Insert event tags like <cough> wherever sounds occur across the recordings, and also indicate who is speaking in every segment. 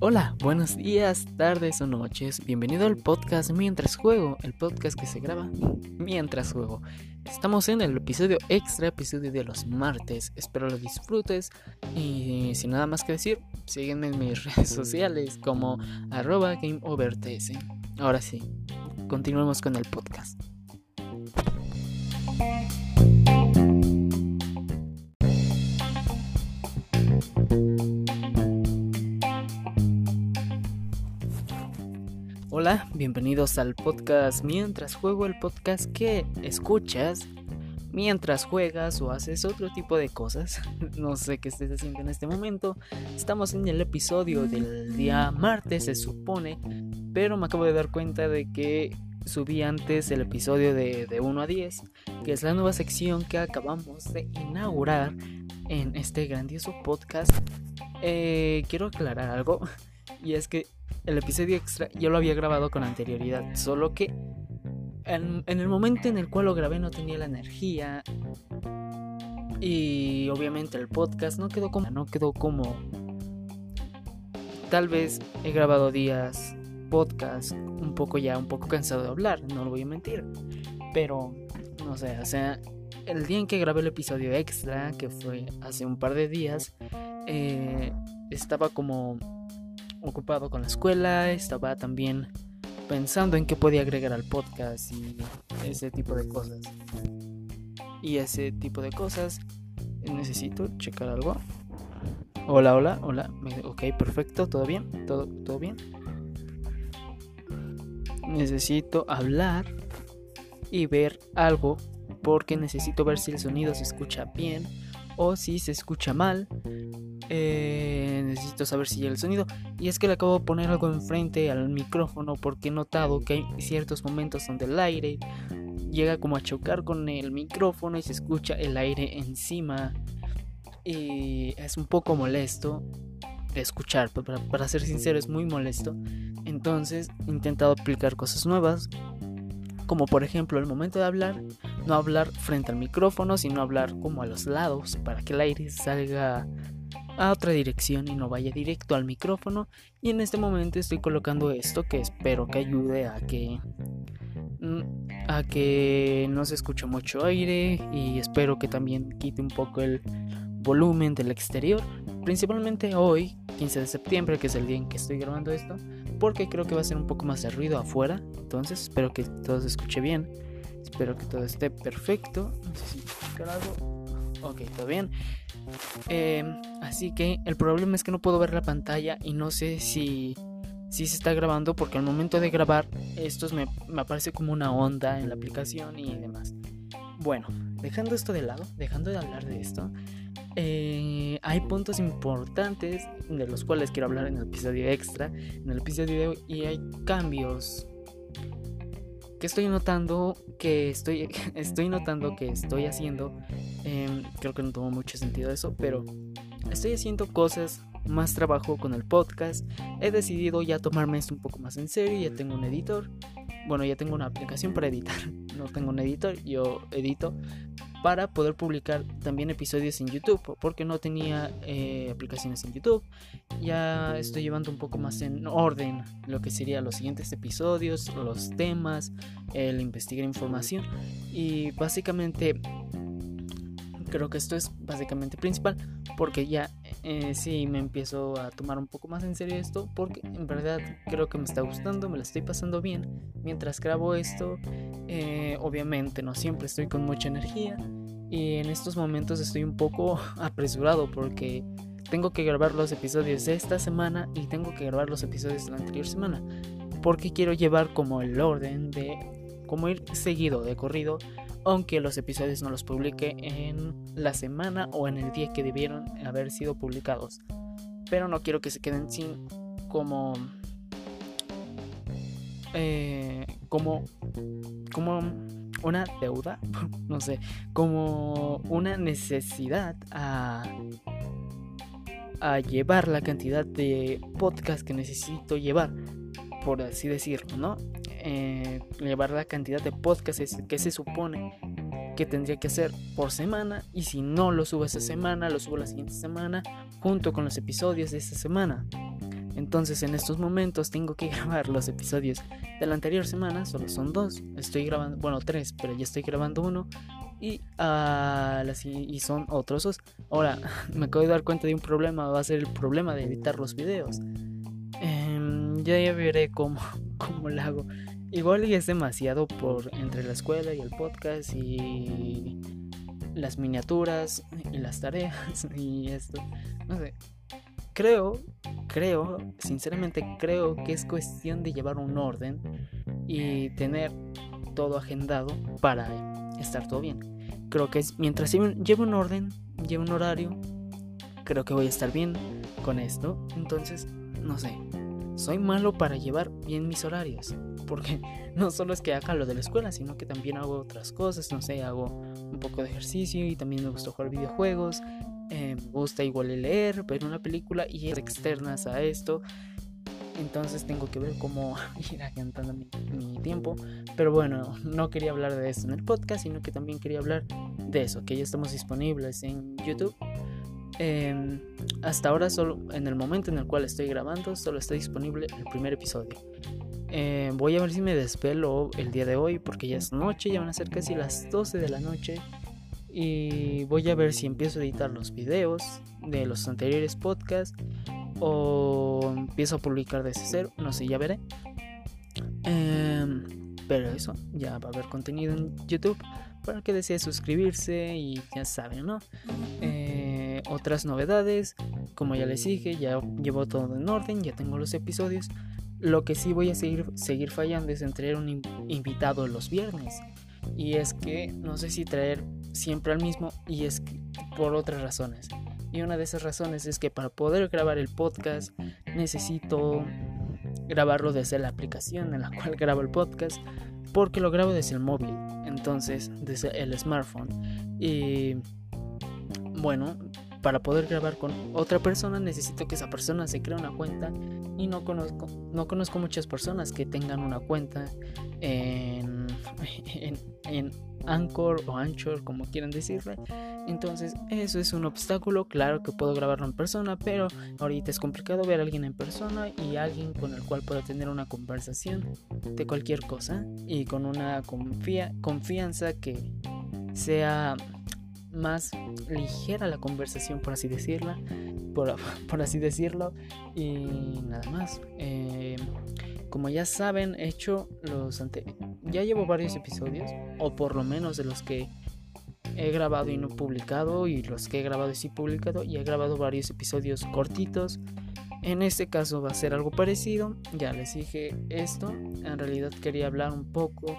Speaker 1: Hola, buenos días, tardes o noches. Bienvenido al podcast Mientras Juego, el podcast que se graba <laughs> mientras juego. Estamos en el episodio extra, episodio de los martes. Espero lo disfrutes. Y sin nada más que decir, sígueme en mis <laughs> redes sociales como arroba GameOverTS. Ahora sí, continuemos con el podcast. Hola, bienvenidos al podcast Mientras juego, el podcast que escuchas mientras juegas o haces otro tipo de cosas. <laughs> No sé qué estés haciendo en este momento. Estamos en el episodio del día martes, se supone, pero me acabo de dar cuenta de que subí antes el episodio de, 1 a 10, que es la nueva sección que acabamos de inaugurar en este grandioso podcast. Eh, quiero aclarar algo, <laughs> y es que el episodio extra yo lo había grabado con anterioridad, solo que en, el momento en el cual lo grabé no tenía la energía y obviamente el podcast no quedó como no quedó como tal vez he grabado días podcast un poco ya un poco cansado de hablar, no lo voy a mentir, pero no sé, o sea, el día en que grabé el episodio extra, que fue hace un par de días, eh, estaba como ocupado con la escuela, estaba también pensando en qué podía agregar al podcast y ese tipo de cosas. Y ese tipo de cosas. Necesito checar algo. Hola, hola, hola. Ok, perfecto, todo bien, todo, todo bien. Necesito hablar y ver algo porque necesito ver si el sonido se escucha bien o si se escucha mal eh, necesito saber si el sonido. Y es que le acabo de poner algo enfrente al micrófono porque he notado que hay ciertos momentos donde el aire llega como a chocar con el micrófono y se escucha el aire encima. Y es un poco molesto de escuchar, para ser sincero es muy molesto. Entonces he intentado aplicar cosas nuevas, como por ejemplo el momento de hablar, no hablar frente al micrófono, sino hablar como a los lados para que el aire salga a otra dirección y no vaya directo al micrófono. Y en este momento estoy colocando esto que espero que ayude a que mm, a que no se escuche mucho aire y espero que también quite un poco el volumen del exterior principalmente hoy 15 de septiembre que es el día en que estoy grabando esto porque creo que va a ser un poco más de ruido afuera. Entonces espero que todo se escuche bien espero que todo esté perfecto. No sé si ok todo bien. Eh, así que el problema es que no puedo ver la pantalla y no sé si, si se está grabando porque al momento de grabar esto me, me aparece como una onda en la aplicación y demás. Bueno, dejando esto de lado, dejando de hablar de esto, eh, hay puntos importantes de los cuales quiero hablar en el episodio extra, en el episodio de hoy, y hay cambios que estoy notando que estoy, <laughs> estoy notando que estoy haciendo. Em, creo que no tuvo mucho sentido eso, pero estoy haciendo cosas, más trabajo con el podcast. He decidido ya tomarme esto un poco más en serio. Ya tengo un editor. Bueno, ya tengo una aplicación para editar. <laughs> No tengo un editor, yo edito para poder publicar también episodios en YouTube, porque no tenía eh, aplicaciones en YouTube. Ya estoy llevando un poco más en orden lo que serían los siguientes episodios, los temas, el investigar información y básicamente creo que esto es básicamente principal porque ya eh, sí me empiezo a tomar un poco más en serio esto porque en verdad creo que me está gustando, me lo estoy pasando bien mientras grabo esto. Eh, obviamente no siempre estoy con mucha energía y en estos momentos estoy un poco <laughs> apresurado porque tengo que grabar los episodios de esta semana y tengo que grabar los episodios de la anterior semana porque quiero llevar como el orden de como ir seguido de corrido aunque los episodios no los publique en la semana o en el día que debieron haber sido publicados. Pero no quiero que se queden sin como eh, como como una deuda, <laughs> no sé, como una necesidad a a llevar la cantidad de podcast que necesito llevar, por así decirlo, ¿no? Eh, llevar la cantidad de podcasts que se supone qué tendría que hacer por semana y si no lo subo esa semana, lo subo la siguiente semana junto con los episodios de esta semana. Entonces en estos momentos tengo que <laughs> grabar los episodios de la anterior semana, solo son dos. Estoy grabando, bueno, tres, pero ya estoy grabando uno. Y, uh, y son otros dos. Ahora, <laughs> me acabo de dar cuenta de un problema, va a ser el problema de editar los videos. Ya, ya veré cómo, <laughs> cómo lo hago. Igual y es demasiado por entre la escuela y el podcast y las miniaturas y las tareas <laughs> y esto. No sé. Creo, creo, sinceramente creo que es cuestión de llevar un orden y tener todo agendado para estar todo bien. Creo que es, mientras lleve un orden, lleve un horario, creo que voy a estar bien con esto. Entonces, no sé, soy malo para llevar bien mis horarios. Porque <laughs> no solo es que haga lo de la escuela, sino que también hago otras cosas. No sé, hago un poco de ejercicio y también me gusta jugar videojuegos. Eh, me gusta igual leer, ver una película y externas a esto. Entonces tengo que ver cómo <laughs> ir agentando mi, mi, tiempo. Pero bueno, no quería hablar de esto en el podcast, sino que también quería hablar de eso, que ya estamos disponibles en YouTube Em, hasta ahora solo en el momento en el cual estoy grabando solo está disponible el primer episodio. Em, voy a ver si me despelo el día de hoy porque ya es noche, ya van a ser casi las 12 de la noche. Y voy a ver si empiezo a editar los videos de los anteriores podcasts o empiezo a publicar desde cero, no sé, ya veré. Em, pero eso, ya va a haber contenido en YouTube para que desee suscribirse y ya saben, ¿no? Otras novedades, como ya les dije, ya llevo todo en orden, ya tengo los episodios. Lo que sí voy a seguir, seguir fallando es en traer un invitado los viernes. Y es que no sé si traer siempre al mismo y es por otras razones. Y una de esas razones es que para poder grabar el podcast necesito grabarlo desde la aplicación en la cual grabo el podcast porque lo grabo desde el móvil, entonces desde el smartphone. Y bueno, para poder grabar con otra persona necesito que esa persona se cree una cuenta. Y no conozco no conozco muchas personas que tengan una cuenta <laughs> en, en, Anchor o Anchor como quieran decirle. Entonces eso es un obstáculo. Claro que puedo grabarlo en persona pero ahorita es complicado ver a alguien en persona y alguien con el cual pueda tener una conversación de cualquier cosa y con una confianza que sea más ligera la conversación, por así decirla, por, por así decirlo, y nada más. Eh, como ya saben, he hecho los ante ya llevo varios episodios, o por lo menos de los que he grabado y no publicado, y los que he grabado y sí publicado, y he grabado varios episodios cortitos. En este caso va a ser algo parecido, ya les dije esto, en realidad quería hablar un poco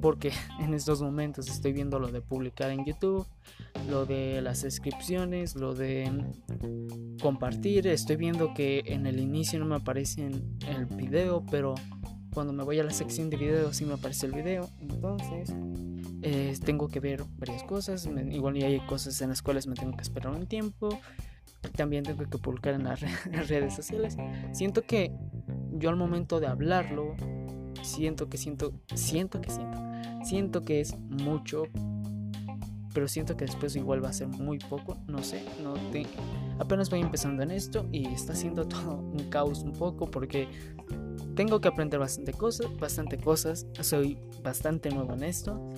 Speaker 1: porque <laughs> en estos momentos estoy viendo lo de publicar en YouTube, lo de las suscripciones, lo de compartir. Estoy viendo que en el inicio no me aparece el video, pero cuando me voy a la sección de videos sí me aparece el video. Entonces eh, tengo que ver varias cosas. igual y hay cosas en las cuales me tengo que esperar un tiempo. También tengo que publicar en <laughs> las redes sociales. Siento que yo al momento de hablarlo siento que siento, siento que siento, siento que es mucho, pero siento que después igual va a ser muy poco, no sé, no te, apenas voy empezando en esto y está siendo <laughs> todo un caos un poco porque tengo que aprender bastante cosas, bastante cosas, soy bastante nuevo en esto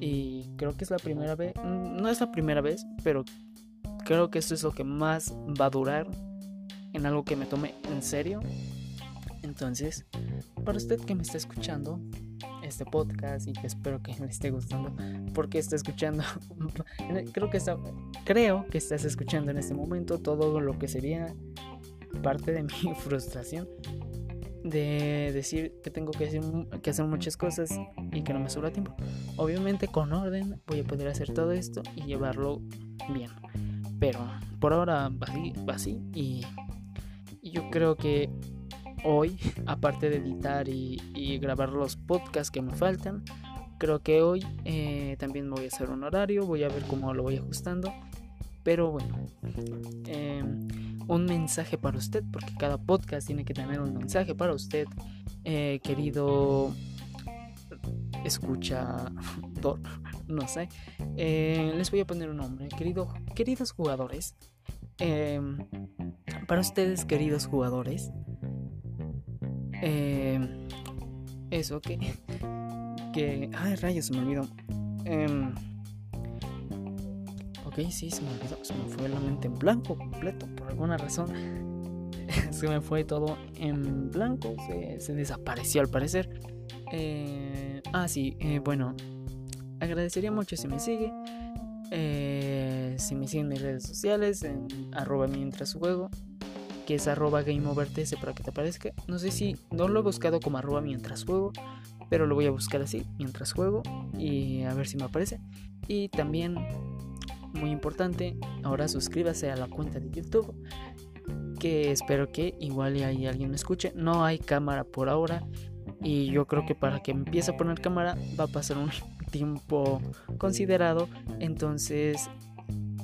Speaker 1: y creo que es la primera vez, no es la primera vez, pero creo que esto es lo que más va a durar en algo que me tome en serio. Entonces, para usted que me está escuchando este podcast y que espero que le esté gustando, porque está escuchando, <laughs> creo que está, creo que estás escuchando en este momento todo lo que sería parte de mi <laughs> frustración de decir que tengo que hacer, que hacer muchas cosas y que no me sobra tiempo. Obviamente con orden voy a poder hacer todo esto y llevarlo bien. Pero por ahora va así, y yo creo que hoy, aparte de editar y, grabar los podcasts que me faltan, creo que hoy eh, también voy a hacer un horario, voy a ver cómo lo voy ajustando. Pero bueno, em, un mensaje para usted, porque cada podcast tiene que tener un mensaje para usted, eh, querido escucha, <laughs> no sé. Eh, les voy a poner un nombre. Querido, queridos jugadores. Em, para ustedes, queridos jugadores. Em, eso, que... que ay, rayos, se me olvidó. Em, ok, sí, se me olvidó. Se me fue la mente en blanco completo. Por alguna razón. <laughs> se me fue todo en blanco. Se, desapareció al parecer. Eh, ah, sí, eh, bueno. Agradecería mucho si me sigue. Eh, si me siguen en mis redes sociales, en arroba mientras juego, que es arroba gameoverts para que te aparezca. No sé si no lo he buscado como arroba mientras juego, pero lo voy a buscar así, mientras juego, y a ver si me aparece. Y también, muy importante, ahora suscríbase a la cuenta de YouTube, que espero que igual y alguien me escuche. No hay cámara por ahora, y yo creo que para que empiece a poner cámara va a pasar un <laughs> tiempo considerado. Entonces,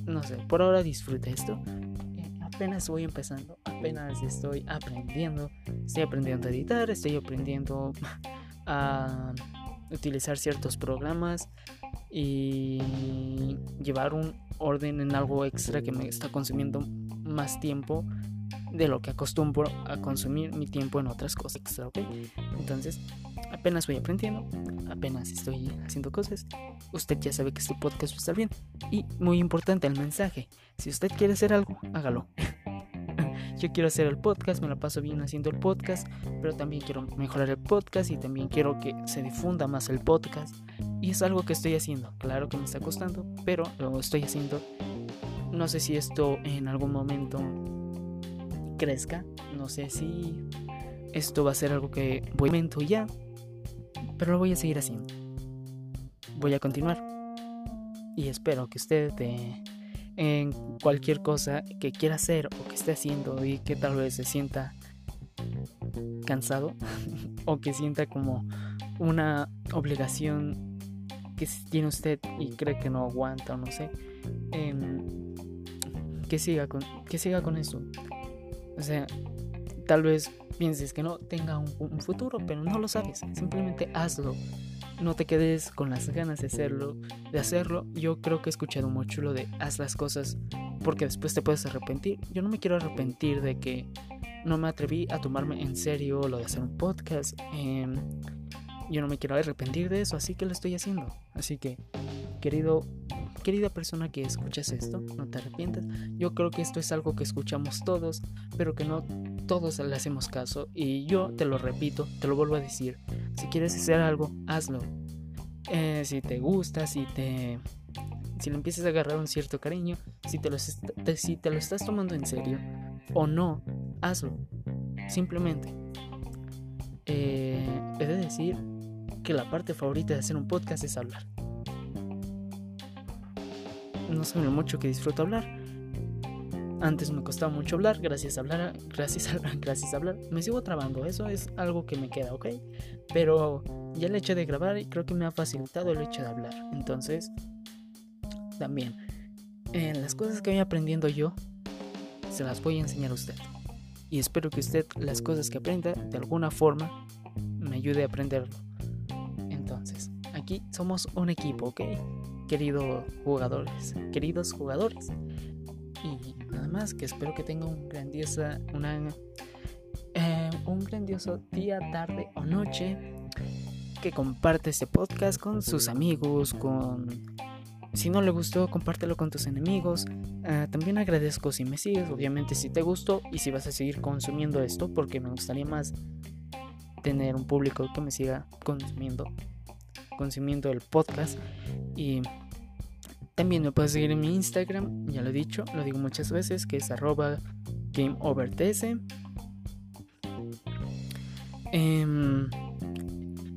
Speaker 1: no sé, por ahora disfrute esto. Apenas voy empezando, apenas estoy aprendiendo. Estoy aprendiendo a editar, estoy aprendiendo <laughs> a utilizar ciertos programas y llevar un orden en algo extra que me está consumiendo más tiempo de lo que acostumbro a consumir mi tiempo en otras cosas ¿ok? Entonces, apenas voy aprendiendo, apenas estoy haciendo cosas. Usted ya sabe que este podcast va a estar bien. Y muy importante el mensaje, si usted quiere hacer algo, hágalo. <laughs> Yo quiero hacer el podcast, me la paso bien haciendo el podcast, pero también quiero mejorar el podcast y también quiero que se difunda más el podcast. Y es algo que estoy haciendo. Claro que me está costando, pero lo estoy haciendo. No sé si esto en algún momento crezca. No sé si esto va a ser algo que voy a ya, pero lo voy a seguir haciendo. Voy a continuar. Y espero que usted en cualquier cosa que quiera hacer o que esté haciendo y que tal vez se sienta cansado <laughs> o que sienta como una obligación que tiene usted y cree que no aguanta o no sé, em, que siga con que siga con eso o sea, tal vez pienses que no tenga un, futuro, pero no lo sabes. Simplemente hazlo. No te quedes con las ganas de hacerlo, de hacerlo. Yo creo que he escuchado mucho lo de haz las cosas porque después te puedes arrepentir. Yo no me quiero arrepentir de que no me atreví a tomarme en serio lo de hacer un podcast. Em, yo no me quiero arrepentir de eso, así que lo estoy haciendo. Así que, querido Querida persona que escuchas esto, no te arrepientas. Yo creo que esto es algo que escuchamos todos, pero que no todos le hacemos caso. Y yo te lo repito, te lo vuelvo a decir. Si quieres hacer algo, hazlo. Eh, si te gusta, si te... Si le empiezas a agarrar un cierto cariño, si te, lo, si te lo estás tomando en serio o no, hazlo. Simplemente. Eh, he de decir que la parte favorita de hacer un podcast es hablar no saben mucho que disfruto hablar. Antes me costaba mucho hablar, gracias a hablar, gracias a, <laughs> gracias a hablar. Me sigo trabando, eso es algo que me queda, ¿ok? Pero ya el hecho de grabar creo que me ha facilitado el hecho de hablar. Entonces, también, en las cosas que voy aprendiendo yo, se las voy a enseñar a usted. Y espero que usted las cosas que aprenda de alguna forma me ayude a aprenderlo. Entonces, aquí somos un equipo, ¿ok? queridos jugadores, queridos jugadores. Que espero que tenga un grandiosa, una, eh, un grandioso día, tarde o noche. Que comparte este podcast con sus amigos, con... Si no le gustó, compártelo con tus enemigos. Ah, también agradezco si me sigues, obviamente si te gustó y si vas a seguir consumiendo esto, porque me gustaría más tener un público que me siga consumiendo consumiendo el podcast. Y también me puedes seguir en mi Instagram, ya lo he dicho, lo digo muchas veces, que es arroba gameoverts. Eh,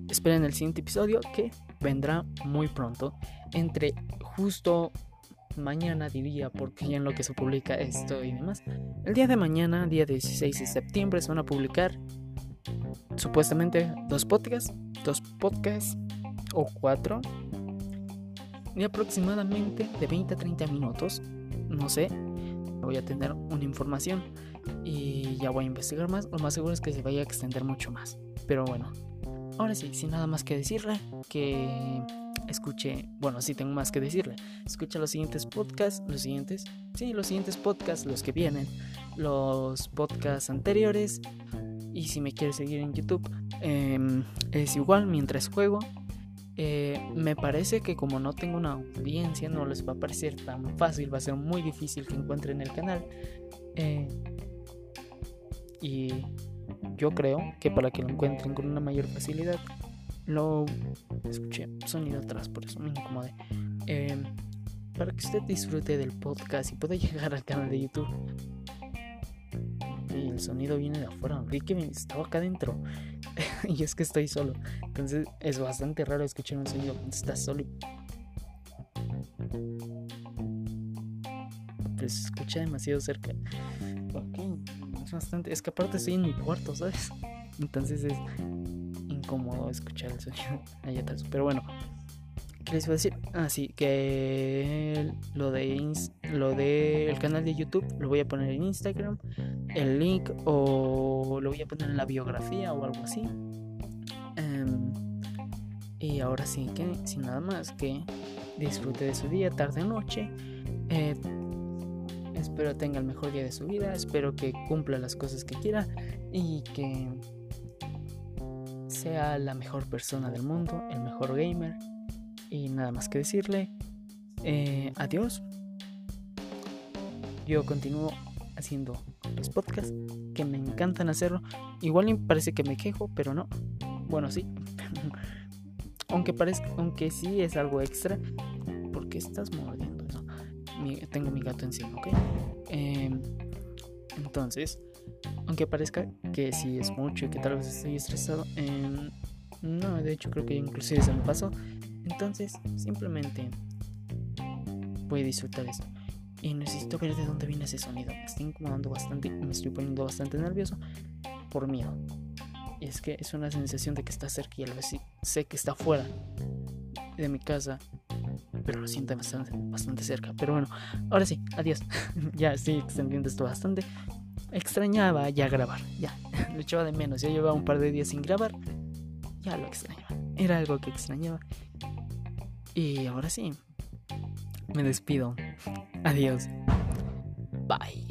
Speaker 1: esperen el siguiente episodio que vendrá muy pronto. Entre justo mañana diría, porque ya en lo que se publica esto y demás. El día de mañana, día 16 de septiembre, se van a publicar supuestamente dos podcasts. Dos podcasts o cuatro de aproximadamente de 20 a 30 minutos. No sé, voy a tener una información y ya voy a investigar más. Lo más seguro es que se vaya a extender mucho más. Pero bueno, ahora sí, sin nada más que decirle, que escuche, bueno, sí tengo más que decirle. Escucha los siguientes podcasts, los siguientes, sí, los siguientes podcasts, los que vienen, los podcasts anteriores. Y si me quieres seguir en YouTube, em, es igual mientras juego. Eh, me parece que como no tengo una audiencia, no les va a parecer tan fácil, va a ser muy difícil que encuentren el canal. Eh, y yo creo que para que lo encuentren con una mayor facilidad, lo escuché sonido atrás, por eso me incomodé. Eh, para que usted disfrute del podcast y pueda <laughs> llegar al canal de YouTube. Y el sonido viene de afuera. Vi estaba acá adentro. <laughs> y es que estoy solo. Entonces es bastante raro escuchar un sonido cuando estás solo. Pero se escucha demasiado cerca. Ok, es bastante. Es que aparte estoy en mi cuarto, ¿sabes? Entonces es incómodo escuchar el sonido <laughs> allá atrás. Pero bueno, ¿qué les iba a decir? Ah, sí, que lo de lo del canal de YouTube lo voy a poner en Instagram, el link o lo voy a poner en la biografía o algo así. Em, y ahora sí que sin nada más que disfrute de su día, tarde, noche. Eh, espero tenga el mejor día de su vida, espero que cumpla las cosas que quiera y que sea la mejor persona del mundo, el mejor gamer. Y nada más que decirle, eh, adiós. Yo continúo haciendo los podcasts que me encantan hacerlo. Igual parece que me quejo, pero no. Bueno, sí. <laughs> aunque parezca, aunque sí es algo extra. porque estás mordiendo tengo mi gato encima, ¿ok? Em, entonces, aunque parezca que sí es mucho y que tal vez estoy estresado, em, no, de hecho creo que inclusive se me pasó. Entonces, simplemente voy a disfrutar esto. Y necesito ver de dónde viene ese sonido. Me está incomodando bastante me estoy poniendo bastante nervioso por miedo. Y es que es una sensación de que está cerca y a la vez sé que está fuera de mi casa. Pero lo siento bastante, bastante cerca. Pero bueno, ahora sí, adiós. <laughs> ya estoy extendiendo esto bastante. Extrañaba ya grabar, ya. <laughs> Lo echaba de menos. Ya llevaba un par de días sin grabar. Ya lo extrañaba. Era algo que extrañaba. Y ahora sí, me despido. Adiós. Bye.